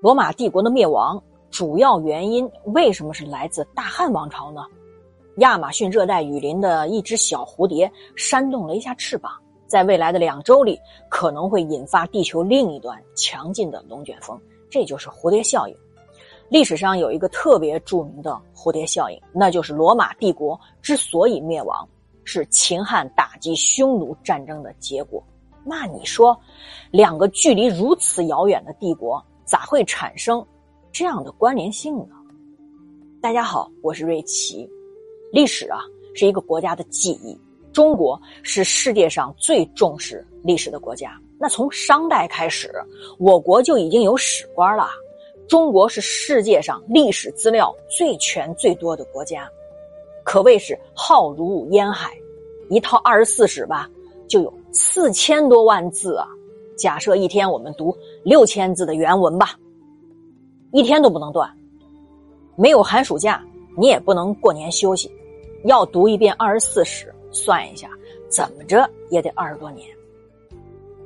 罗马帝国的灭亡主要原因为什么是来自大汉王朝呢？亚马逊热带雨林的一只小蝴蝶扇动了一下翅膀，在未来的两周里可能会引发地球另一端强劲的龙卷风，这就是蝴蝶效应。历史上有一个特别著名的蝴蝶效应，那就是罗马帝国之所以灭亡，是秦汉打击匈奴战争的结果。那你说，两个距离如此遥远的帝国？咋会产生这样的关联性呢？大家好，我是瑞奇。历史啊是一个国家的记忆，中国是世界上最重视历史的国家。那从商代开始，我国就已经有史官了。中国是世界上历史资料最全最多的国家，可谓是浩如烟海。一套二十四史吧，就有四千多万字啊。假设一天我们读六千字的原文吧，一天都不能断。没有寒暑假，你也不能过年休息，要读一遍二十四史，算一下，怎么着也得二十多年。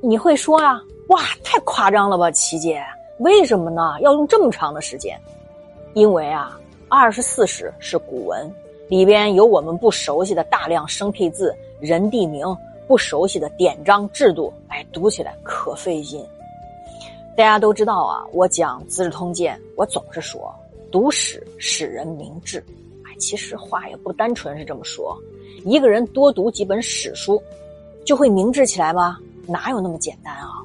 你会说啊，哇，太夸张了吧，琪姐？为什么呢？要用这么长的时间？因为啊，二十四史是古文，里边有我们不熟悉的大量生僻字、人地名。不熟悉的典章制度，哎，读起来可费劲。大家都知道啊，我讲《资治通鉴》，我总是说读史使人明智。哎，其实话也不单纯是这么说。一个人多读几本史书，就会明智起来吗？哪有那么简单啊？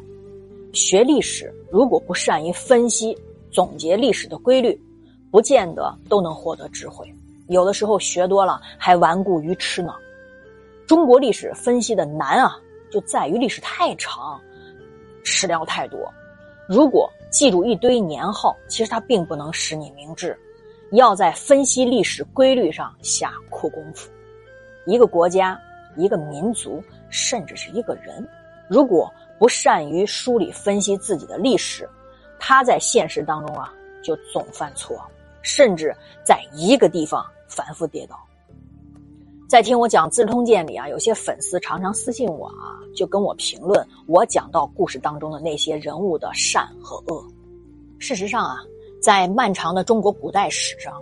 学历史如果不善于分析、总结历史的规律，不见得都能获得智慧。有的时候学多了还顽固愚痴呢。中国历史分析的难啊，就在于历史太长，史料太多。如果记住一堆年号，其实它并不能使你明智。要在分析历史规律上下苦功夫。一个国家、一个民族，甚至是一个人，如果不善于梳理分析自己的历史，他在现实当中啊，就总犯错，甚至在一个地方反复跌倒。在听我讲《资治通鉴》里啊，有些粉丝常常私信我啊，就跟我评论我讲到故事当中的那些人物的善和恶。事实上啊，在漫长的中国古代史上，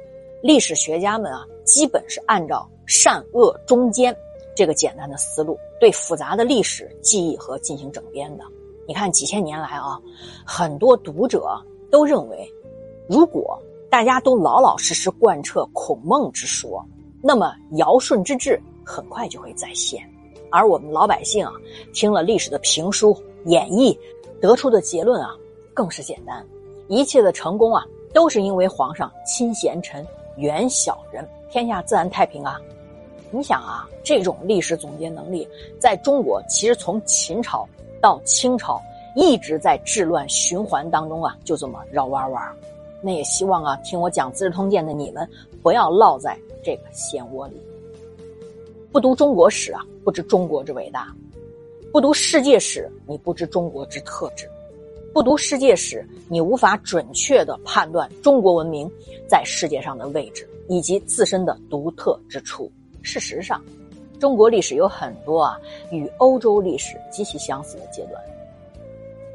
历史学家们啊，基本是按照善恶中间这个简单的思路，对复杂的历史记忆和进行整编的。你看几千年来啊，很多读者都认为，如果大家都老老实实贯彻孔孟之说。那么尧舜之治很快就会再现，而我们老百姓啊，听了历史的评书演绎，得出的结论啊，更是简单：一切的成功啊，都是因为皇上亲贤臣，远小人，天下自然太平啊。你想啊，这种历史总结能力，在中国其实从秦朝到清朝，一直在治乱循环当中啊，就这么绕弯弯。那也希望啊，听我讲《资治通鉴》的你们，不要落在。这个漩涡里，不读中国史啊，不知中国之伟大；不读世界史，你不知中国之特质；不读世界史，你无法准确的判断中国文明在世界上的位置以及自身的独特之处。事实上，中国历史有很多啊与欧洲历史极其相似的阶段。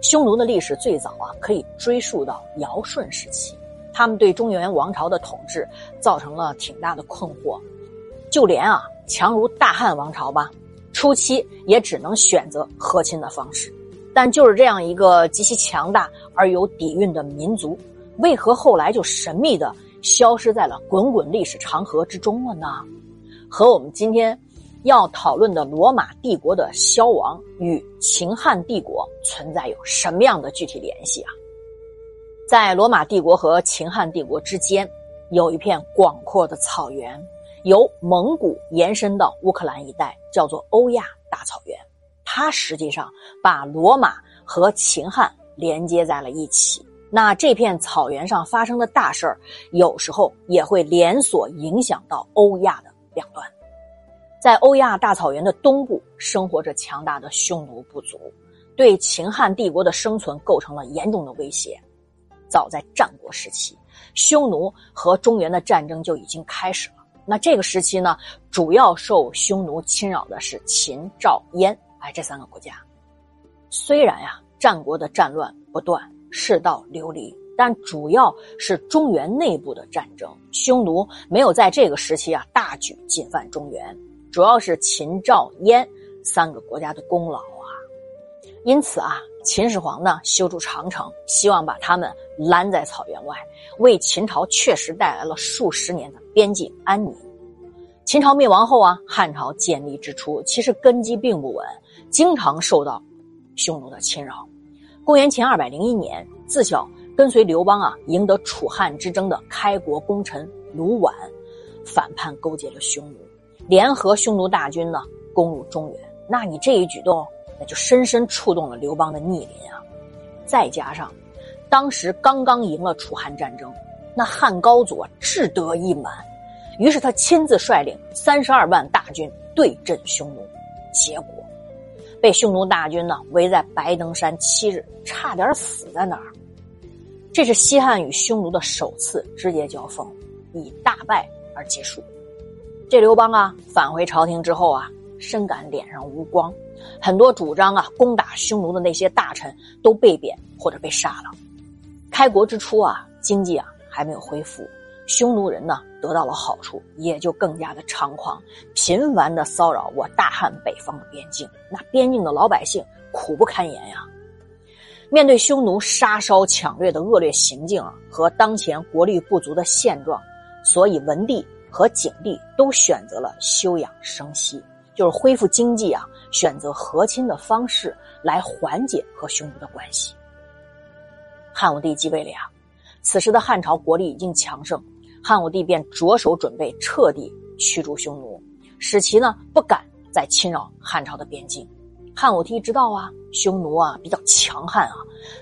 匈奴的历史最早啊可以追溯到尧舜时期。他们对中原王朝的统治造成了挺大的困惑，就连啊强如大汉王朝吧，初期也只能选择和亲的方式。但就是这样一个极其强大而有底蕴的民族，为何后来就神秘的消失在了滚滚历史长河之中了呢？和我们今天要讨论的罗马帝国的消亡与秦汉帝国存在有什么样的具体联系啊？在罗马帝国和秦汉帝国之间，有一片广阔的草原，由蒙古延伸到乌克兰一带，叫做欧亚大草原。它实际上把罗马和秦汉连接在了一起。那这片草原上发生的大事儿，有时候也会连锁影响到欧亚的两端。在欧亚大草原的东部，生活着强大的匈奴部族，对秦汉帝国的生存构成了严重的威胁。早在战国时期，匈奴和中原的战争就已经开始了。那这个时期呢，主要受匈奴侵扰的是秦、赵、燕，哎，这三个国家。虽然呀，战国的战乱不断，世道流离，但主要是中原内部的战争。匈奴没有在这个时期啊大举进犯中原，主要是秦、赵、燕三个国家的功劳啊。因此啊，秦始皇呢修筑长城，希望把他们拦在草原外，为秦朝确实带来了数十年的边境安宁。秦朝灭亡后啊，汉朝建立之初，其实根基并不稳，经常受到匈奴的侵扰。公元前二百零一年，自小跟随刘邦啊赢得楚汉之争的开国功臣卢绾，反叛勾结了匈奴，联合匈奴大军呢攻入中原。那你这一举动，那就深深触动了刘邦的逆鳞啊！再加上，当时刚刚赢了楚汉战争，那汉高祖志得意满，于是他亲自率领三十二万大军对阵匈奴，结果。被匈奴大军呢围在白登山七日，差点死在那儿。这是西汉与匈奴的首次直接交锋，以大败而结束。这刘邦啊返回朝廷之后啊，深感脸上无光，很多主张啊攻打匈奴的那些大臣都被贬或者被杀了。开国之初啊，经济啊还没有恢复。匈奴人呢得到了好处，也就更加的猖狂，频繁的骚扰我大汉北方的边境。那边境的老百姓苦不堪言呀。面对匈奴杀烧抢掠的恶劣行径啊，和当前国力不足的现状，所以文帝和景帝都选择了休养生息，就是恢复经济啊，选择和亲的方式来缓解和匈奴的关系。汉武帝继位了呀，此时的汉朝国力已经强盛。汉武帝便着手准备彻底驱逐匈奴，使其呢不敢再侵扰汉朝的边境。汉武帝知道啊，匈奴啊比较强悍啊，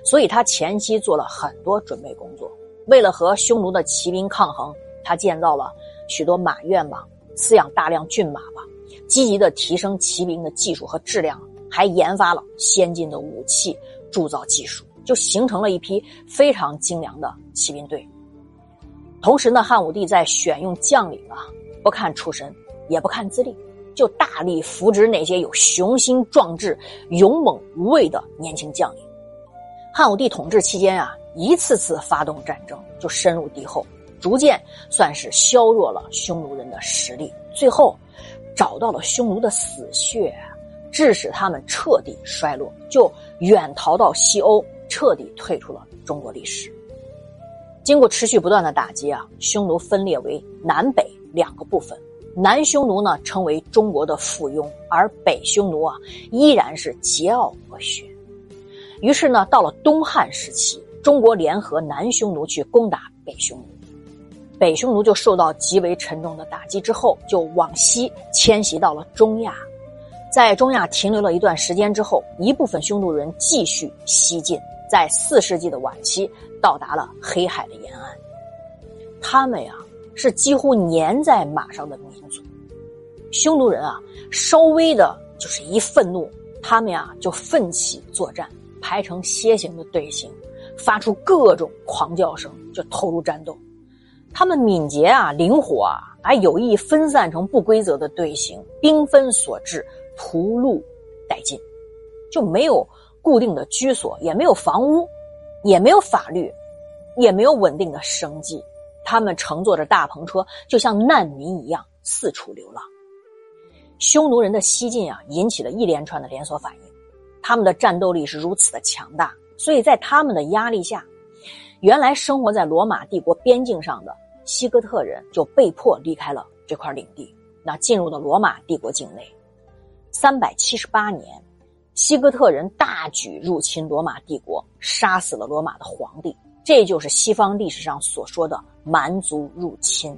所以他前期做了很多准备工作。为了和匈奴的骑兵抗衡，他建造了许多马院吧，饲养大量骏马吧，积极的提升骑兵的技术和质量，还研发了先进的武器铸造技术，就形成了一批非常精良的骑兵队。同时呢，汉武帝在选用将领啊，不看出身，也不看资历，就大力扶植那些有雄心壮志、勇猛无畏的年轻将领。汉武帝统治期间啊，一次次发动战争，就深入敌后，逐渐算是削弱了匈奴人的实力。最后，找到了匈奴的死穴，致使他们彻底衰落，就远逃到西欧，彻底退出了中国历史。经过持续不断的打击啊，匈奴分裂为南北两个部分。南匈奴呢成为中国的附庸，而北匈奴啊依然是桀骜不驯。于是呢，到了东汉时期，中国联合南匈奴去攻打北匈奴，北匈奴就受到极为沉重的打击，之后就往西迁徙到了中亚，在中亚停留了一段时间之后，一部分匈奴人继续西进。在四世纪的晚期，到达了黑海的沿岸。他们呀，是几乎粘在马上的民族。匈奴人啊，稍微的就是一愤怒，他们呀就奋起作战，排成楔形的队形，发出各种狂叫声，就投入战斗。他们敏捷啊，灵活啊，还有意分散成不规则的队形，兵分所至，屠戮殆尽，就没有。固定的居所也没有房屋，也没有法律，也没有稳定的生计。他们乘坐着大篷车，就像难民一样四处流浪。匈奴人的西进啊，引起了一连串的连锁反应。他们的战斗力是如此的强大，所以在他们的压力下，原来生活在罗马帝国边境上的西哥特人就被迫离开了这块领地，那进入了罗马帝国境内。三百七十八年。西哥特人大举入侵罗马帝国，杀死了罗马的皇帝，这就是西方历史上所说的蛮族入侵。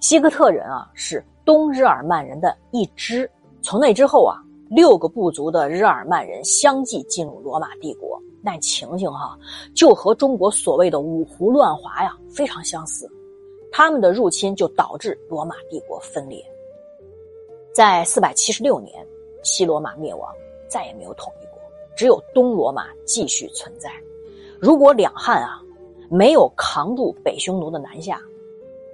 西哥特人啊，是东日耳曼人的一支。从那之后啊，六个部族的日耳曼人相继进入罗马帝国，那情形哈，就和中国所谓的五胡乱华呀非常相似。他们的入侵就导致罗马帝国分裂。在四百七十六年，西罗马灭亡。再也没有统一过，只有东罗马继续存在。如果两汉啊没有扛住北匈奴的南下，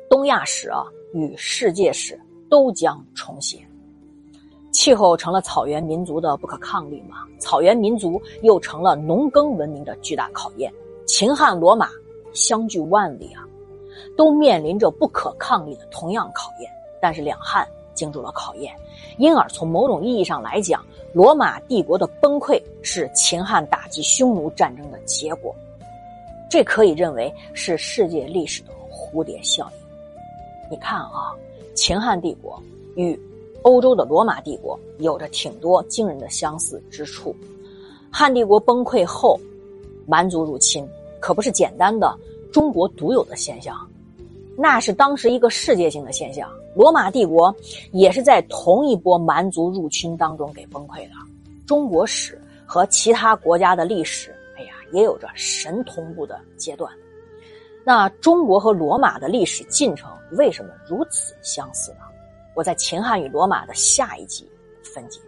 东亚史啊与世界史都将重写。气候成了草原民族的不可抗力嘛？草原民族又成了农耕文明的巨大考验。秦汉罗马相距万里啊，都面临着不可抗力的同样考验。但是两汉经住了考验，因而从某种意义上来讲，罗马帝国的崩溃是秦汉打击匈奴战争的结果。这可以认为是世界历史的蝴蝶效应。你看啊，秦汉帝国与欧洲的罗马帝国有着挺多惊人的相似之处。汉帝国崩溃后，蛮族入侵可不是简单的中国独有的现象，那是当时一个世界性的现象。罗马帝国也是在同一波蛮族入侵当中给崩溃的。中国史和其他国家的历史。哎呀也有着神同步的阶段，那中国和罗马的历史进程为什么如此相似呢？我在秦汉与罗马的下一集分解。